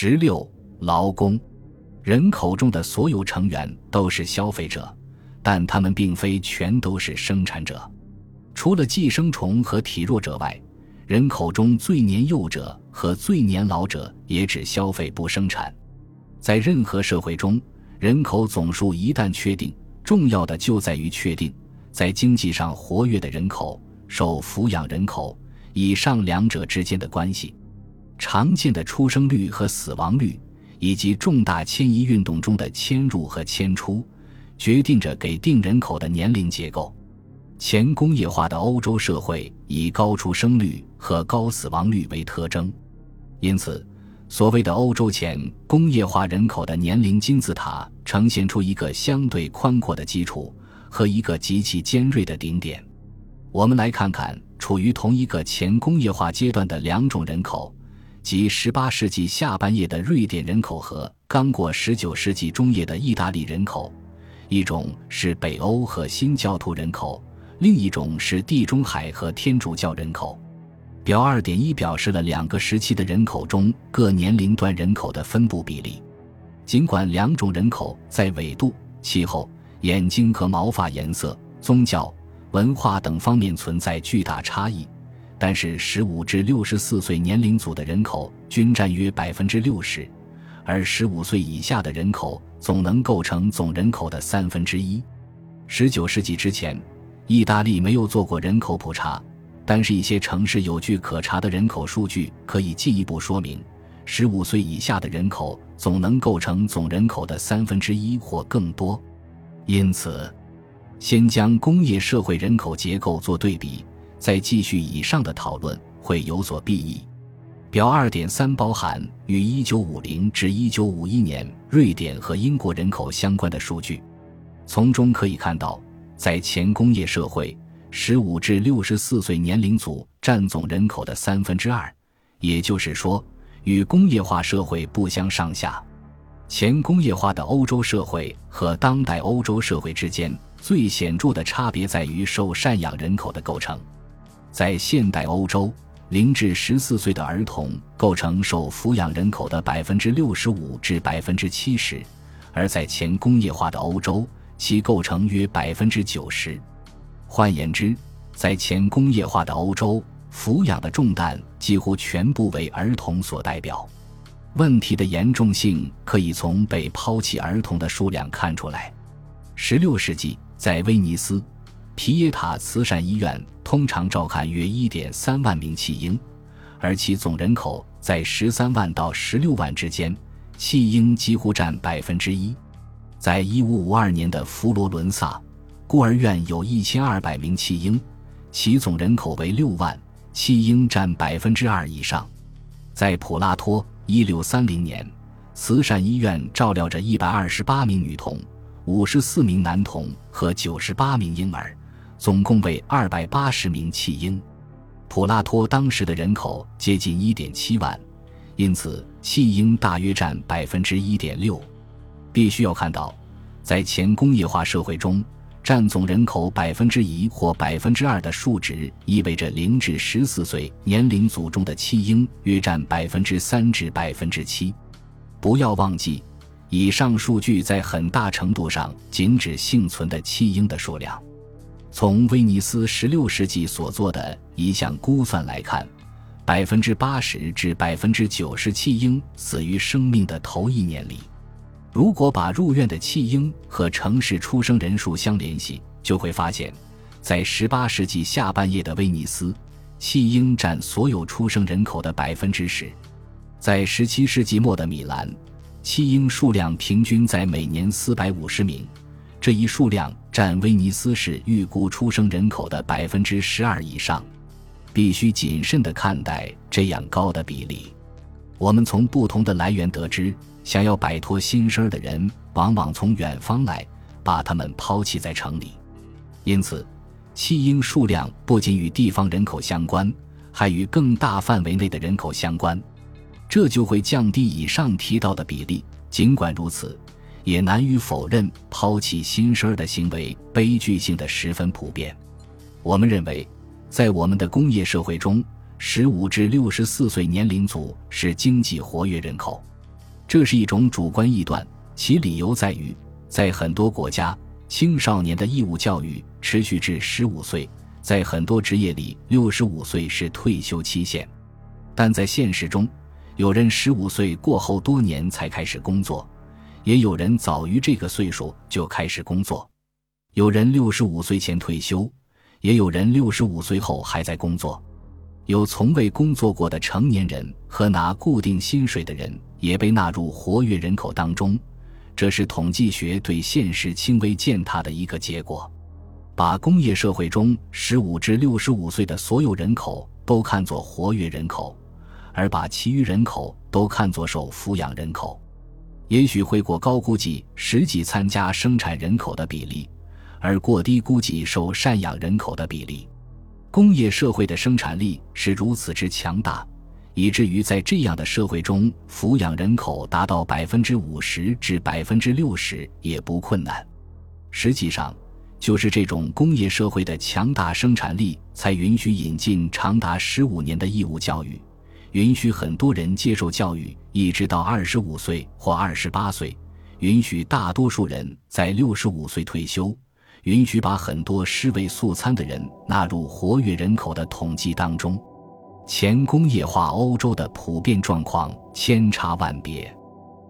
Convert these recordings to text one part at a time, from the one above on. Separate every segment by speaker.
Speaker 1: 十六，劳工，人口中的所有成员都是消费者，但他们并非全都是生产者。除了寄生虫和体弱者外，人口中最年幼者和最年老者也只消费不生产。在任何社会中，人口总数一旦确定，重要的就在于确定在经济上活跃的人口、受抚养人口以上两者之间的关系。常见的出生率和死亡率，以及重大迁移运动中的迁入和迁出，决定着给定人口的年龄结构。前工业化的欧洲社会以高出生率和高死亡率为特征，因此，所谓的欧洲前工业化人口的年龄金字塔呈现出一个相对宽阔的基础和一个极其尖锐的顶点。我们来看看处于同一个前工业化阶段的两种人口。即18世纪下半叶的瑞典人口和刚过19世纪中叶的意大利人口，一种是北欧和新教徒人口，另一种是地中海和天主教人口。表2.1表示了两个时期的人口中各年龄段人口的分布比例。尽管两种人口在纬度、气候、眼睛和毛发颜色、宗教、文化等方面存在巨大差异。但是，十五至六十四岁年龄组的人口均占约百分之六十，而十五岁以下的人口总能构成总人口的三分之一。十九世纪之前，意大利没有做过人口普查，但是一些城市有据可查的人口数据可以进一步说明，十五岁以下的人口总能构成总人口的三分之一或更多。因此，先将工业社会人口结构做对比。再继续以上的讨论会有所裨益。表二点三包含与一九五零至一九五一年瑞典和英国人口相关的数据，从中可以看到，在前工业社会，十五至六十四岁年龄组占总人口的三分之二，也就是说，与工业化社会不相上下。前工业化的欧洲社会和当代欧洲社会之间最显著的差别在于受赡养人口的构成。在现代欧洲，零至十四岁的儿童构成受抚养人口的百分之六十五至百分之七十，而在前工业化的欧洲，其构成约百分之九十。换言之，在前工业化的欧洲，抚养的重担几乎全部为儿童所代表。问题的严重性可以从被抛弃儿童的数量看出来。十六世纪，在威尼斯。皮耶塔慈善医院通常照看约一点三万名弃婴，而其总人口在十三万到十六万之间，弃婴几乎占百分之一。在一五五二年的佛罗伦萨，孤儿院有一千二百名弃婴，其总人口为六万，弃婴占百分之二以上。在普拉托，一六三零年，慈善医院照料着一百二十八名女童、五十四名男童和九十八名婴儿。总共为二百八十名弃婴，普拉托当时的人口接近一点七万，因此弃婴大约占百分之一点六。必须要看到，在前工业化社会中，占总人口百分之一或百分之二的数值，意味着零至十四岁年龄组中的弃婴约占百分之三至百分之七。不要忘记，以上数据在很大程度上仅指幸存的弃婴的数量。从威尼斯16世纪所做的一项估算来看，百分之八十至百分之九十弃婴死于生命的头一年里。如果把入院的弃婴和城市出生人数相联系，就会发现，在18世纪下半叶的威尼斯，弃婴占所有出生人口的百分之十；在17世纪末的米兰，弃婴数量平均在每年450名。这一数量占威尼斯市预估出生人口的百分之十二以上，必须谨慎地看待这样高的比例。我们从不同的来源得知，想要摆脱新生儿的人往往从远方来，把他们抛弃在城里。因此，弃婴数量不仅与地方人口相关，还与更大范围内的人口相关，这就会降低以上提到的比例。尽管如此。也难于否认，抛弃新生儿的行为悲剧性的十分普遍。我们认为，在我们的工业社会中，十五至六十四岁年龄组是经济活跃人口。这是一种主观臆断，其理由在于，在很多国家，青少年的义务教育持续至十五岁，在很多职业里，六十五岁是退休期限。但在现实中，有人十五岁过后多年才开始工作，也有人早于这个岁数就开始工作；有人六十五岁前退休，也有人六十五岁后还在工作。有从未工作过的成年人和拿固定薪水的人也被纳入活跃人口当中，这是统计学对现实轻微践踏的一个结果。把工业社会中十五至六十五岁的所有人口都看作活跃人口，而把其余人口都看作受抚养人口，也许会过高估计实际参加生产人口的比例，而过低估计受赡养人口的比例。工业社会的生产力是如此之强大，以至于在这样的社会中，抚养人口达到百分之五十至百分之六十也不困难。实际上，就是这种工业社会的强大生产力，才允许引进长达十五年的义务教育，允许很多人接受教育一直到二十五岁或二十八岁，允许大多数人在六十五岁退休。允许把很多尸位素餐的人纳入活跃人口的统计当中。前工业化欧洲的普遍状况千差万别，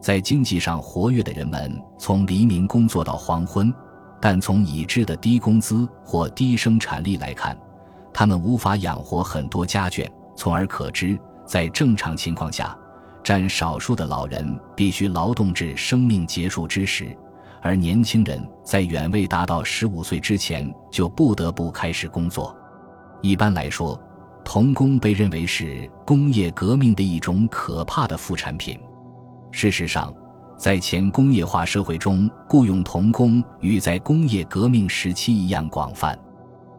Speaker 1: 在经济上活跃的人们从黎明工作到黄昏，但从已知的低工资或低生产力来看，他们无法养活很多家眷，从而可知，在正常情况下，占少数的老人必须劳动至生命结束之时。而年轻人在远未达到十五岁之前就不得不开始工作。一般来说，童工被认为是工业革命的一种可怕的副产品。事实上，在前工业化社会中，雇佣童工与在工业革命时期一样广泛。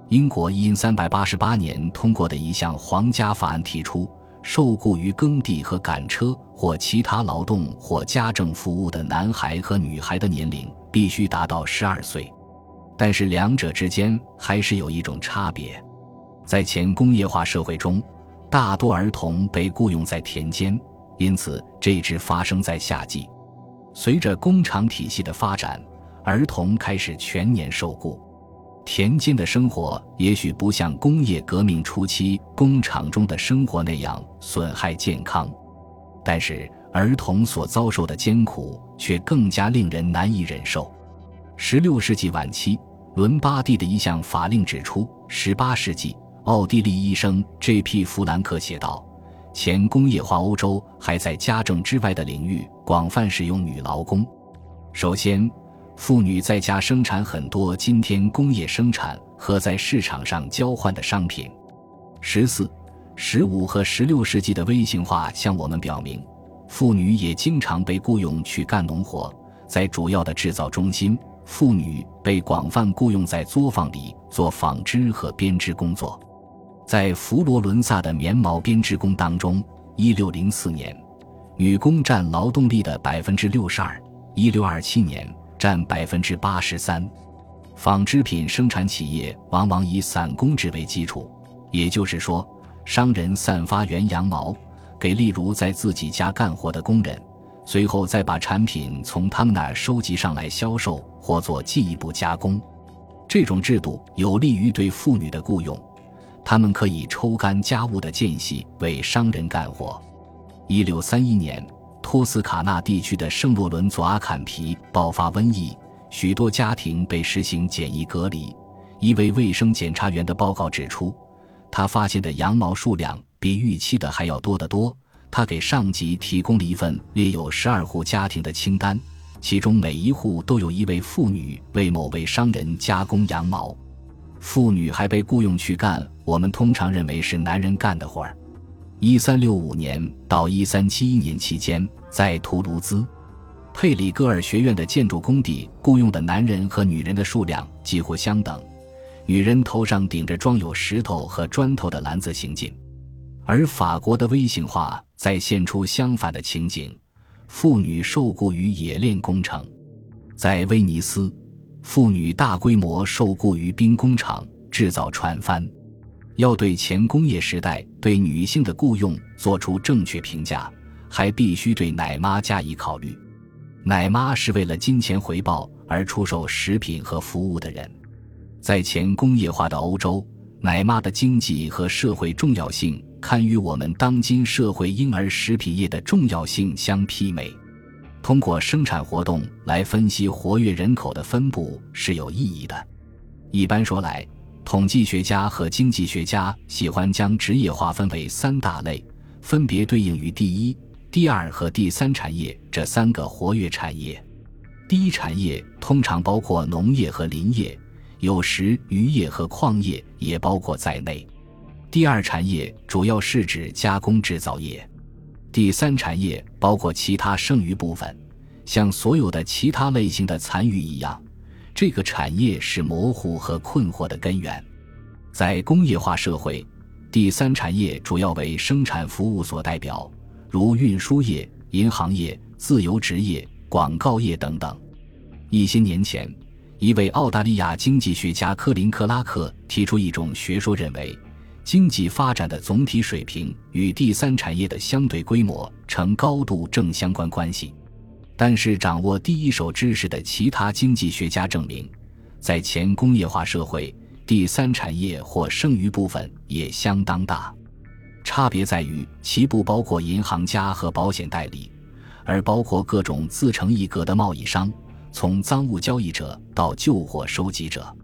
Speaker 1: 英国因三百八十八年通过的一项皇家法案提出。受雇于耕地和赶车或其他劳动或家政服务的男孩和女孩的年龄必须达到十二岁，但是两者之间还是有一种差别。在前工业化社会中，大多儿童被雇佣在田间，因此这只发生在夏季。随着工厂体系的发展，儿童开始全年受雇。田间的生活也许不像工业革命初期工厂中的生活那样损害健康，但是儿童所遭受的艰苦却更加令人难以忍受。十六世纪晚期，伦巴第的一项法令指出，十八世纪奥地利医生 J.P. 弗兰克写道：“前工业化欧洲还在家政之外的领域广泛使用女劳工。首先。”妇女在家生产很多今天工业生产和在市场上交换的商品。十四、十五和十六世纪的微型化向我们表明，妇女也经常被雇佣去干农活。在主要的制造中心，妇女被广泛雇佣在作坊里做纺织和编织工作。在佛罗伦萨的棉毛编织工当中，一六零四年，女工占劳动力的百分之六十二；一六二七年。占百分之八十三，纺织品生产企业往往以散工制为基础，也就是说，商人散发原羊毛给例如在自己家干活的工人，随后再把产品从他们那儿收集上来销售或做进一步加工。这种制度有利于对妇女的雇佣，他们可以抽干家务的间隙为商人干活。一六三一年。托斯卡纳地区的圣洛伦佐阿坎皮爆发瘟疫，许多家庭被实行简易隔离。一位卫生检查员的报告指出，他发现的羊毛数量比预期的还要多得多。他给上级提供了一份列有十二户家庭的清单，其中每一户都有一位妇女为某位商人加工羊毛。妇女还被雇佣去干我们通常认为是男人干的活儿。一三六五年到一三七一年期间。在图卢兹，佩里戈尔学院的建筑工地雇佣的男人和女人的数量几乎相等，女人头上顶着装有石头和砖头的篮子行进，而法国的微型化再现出相反的情景：妇女受雇于冶炼工程，在威尼斯，妇女大规模受雇于兵工厂制造船帆。要对前工业时代对女性的雇佣做出正确评价。还必须对奶妈加以考虑。奶妈是为了金钱回报而出售食品和服务的人。在前工业化的欧洲，奶妈的经济和社会重要性堪与我们当今社会婴儿食品业的重要性相媲美。通过生产活动来分析活跃人口的分布是有意义的。一般说来，统计学家和经济学家喜欢将职业划分为三大类，分别对应于第一、第二和第三产业这三个活跃产业。第一产业通常包括农业和林业，有时渔业和矿业也包括在内。第二产业主要是指加工制造业。第三产业包括其他剩余部分，像所有的其他类型的残余一样，这个产业是模糊和困惑的根源。在工业化社会，第三产业主要为生产服务所代表，如运输业、银行业、自由职业、广告业等等。一些年前，一位澳大利亚经济学家科林·克拉克提出一种学说，认为。经济发展的总体水平与第三产业的相对规模呈高度正相关关系，但是掌握第一手知识的其他经济学家证明，在前工业化社会，第三产业或剩余部分也相当大。差别在于其不包括银行家和保险代理，而包括各种自成一格的贸易商，从赃物交易者到旧货收集者。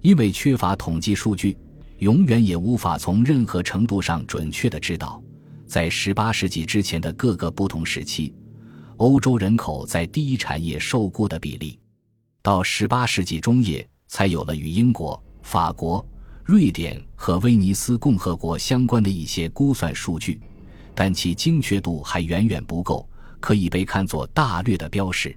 Speaker 1: 因为缺乏统计数据。永远也无法从任何程度上准确地知道，在18世纪之前的各个不同时期，欧洲人口在第一产业受雇的比例。到18世纪中叶，才有了与英国、法国、瑞典和威尼斯共和国相关的一些估算数据，但其精确度还远远不够，可以被看作大略的标识。